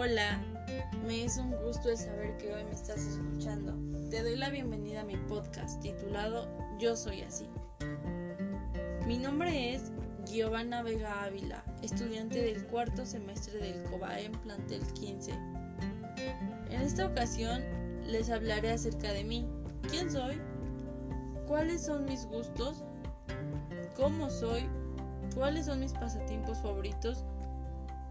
Hola, me es un gusto el saber que hoy me estás escuchando. Te doy la bienvenida a mi podcast titulado Yo Soy Así. Mi nombre es Giovanna Vega Ávila, estudiante del cuarto semestre del COBAEM Plantel 15. En esta ocasión les hablaré acerca de mí. ¿Quién soy? ¿Cuáles son mis gustos? ¿Cómo soy? ¿Cuáles son mis pasatiempos favoritos?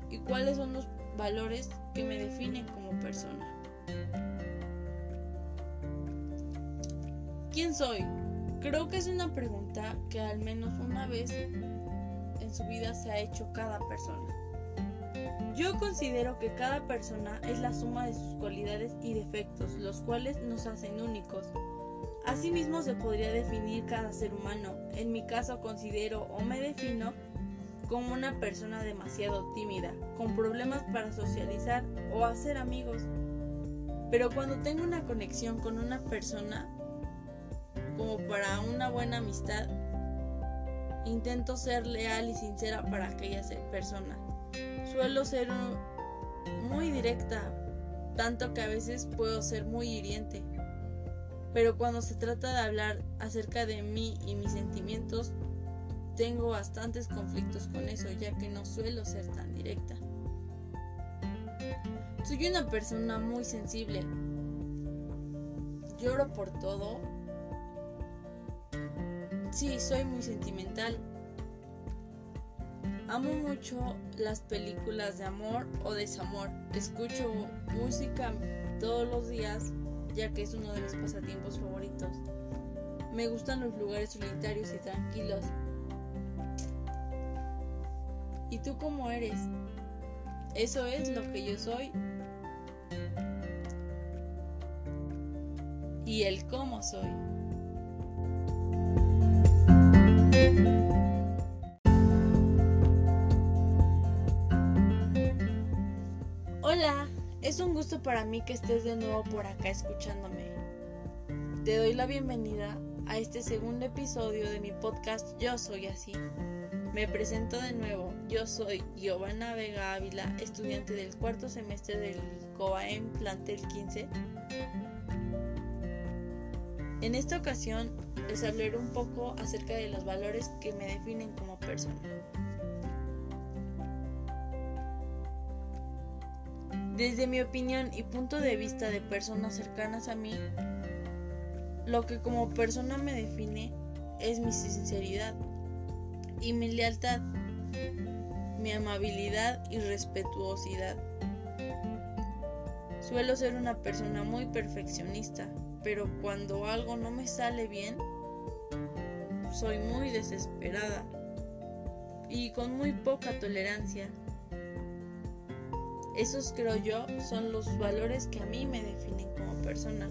¿Y cuáles son los valores que me definen como persona. ¿Quién soy? Creo que es una pregunta que al menos una vez en su vida se ha hecho cada persona. Yo considero que cada persona es la suma de sus cualidades y defectos, los cuales nos hacen únicos. Asimismo se podría definir cada ser humano. En mi caso considero o me defino como una persona demasiado tímida, con problemas para socializar o hacer amigos. Pero cuando tengo una conexión con una persona, como para una buena amistad, intento ser leal y sincera para aquella persona. Suelo ser muy directa, tanto que a veces puedo ser muy hiriente. Pero cuando se trata de hablar acerca de mí y mis sentimientos, tengo bastantes conflictos con eso, ya que no suelo ser tan directa. Soy una persona muy sensible. Lloro por todo. Sí, soy muy sentimental. Amo mucho las películas de amor o desamor. Escucho música todos los días, ya que es uno de mis pasatiempos favoritos. Me gustan los lugares solitarios y tranquilos, ¿Y tú cómo eres? Eso es lo que yo soy. Y el cómo soy. Hola, es un gusto para mí que estés de nuevo por acá escuchándome. Te doy la bienvenida a este segundo episodio de mi podcast Yo Soy Así. Me presento de nuevo, yo soy Giovanna Vega Ávila, estudiante del cuarto semestre del COAEM Plantel 15. En esta ocasión les hablaré un poco acerca de los valores que me definen como persona. Desde mi opinión y punto de vista de personas cercanas a mí, lo que como persona me define es mi sinceridad, y mi lealtad, mi amabilidad y respetuosidad. Suelo ser una persona muy perfeccionista, pero cuando algo no me sale bien, soy muy desesperada y con muy poca tolerancia. Esos creo yo son los valores que a mí me definen como persona.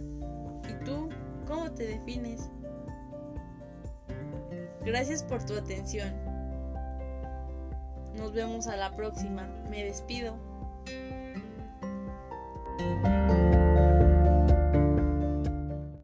¿Y tú cómo te defines? Gracias por tu atención. Nos vemos a la próxima. Me despido.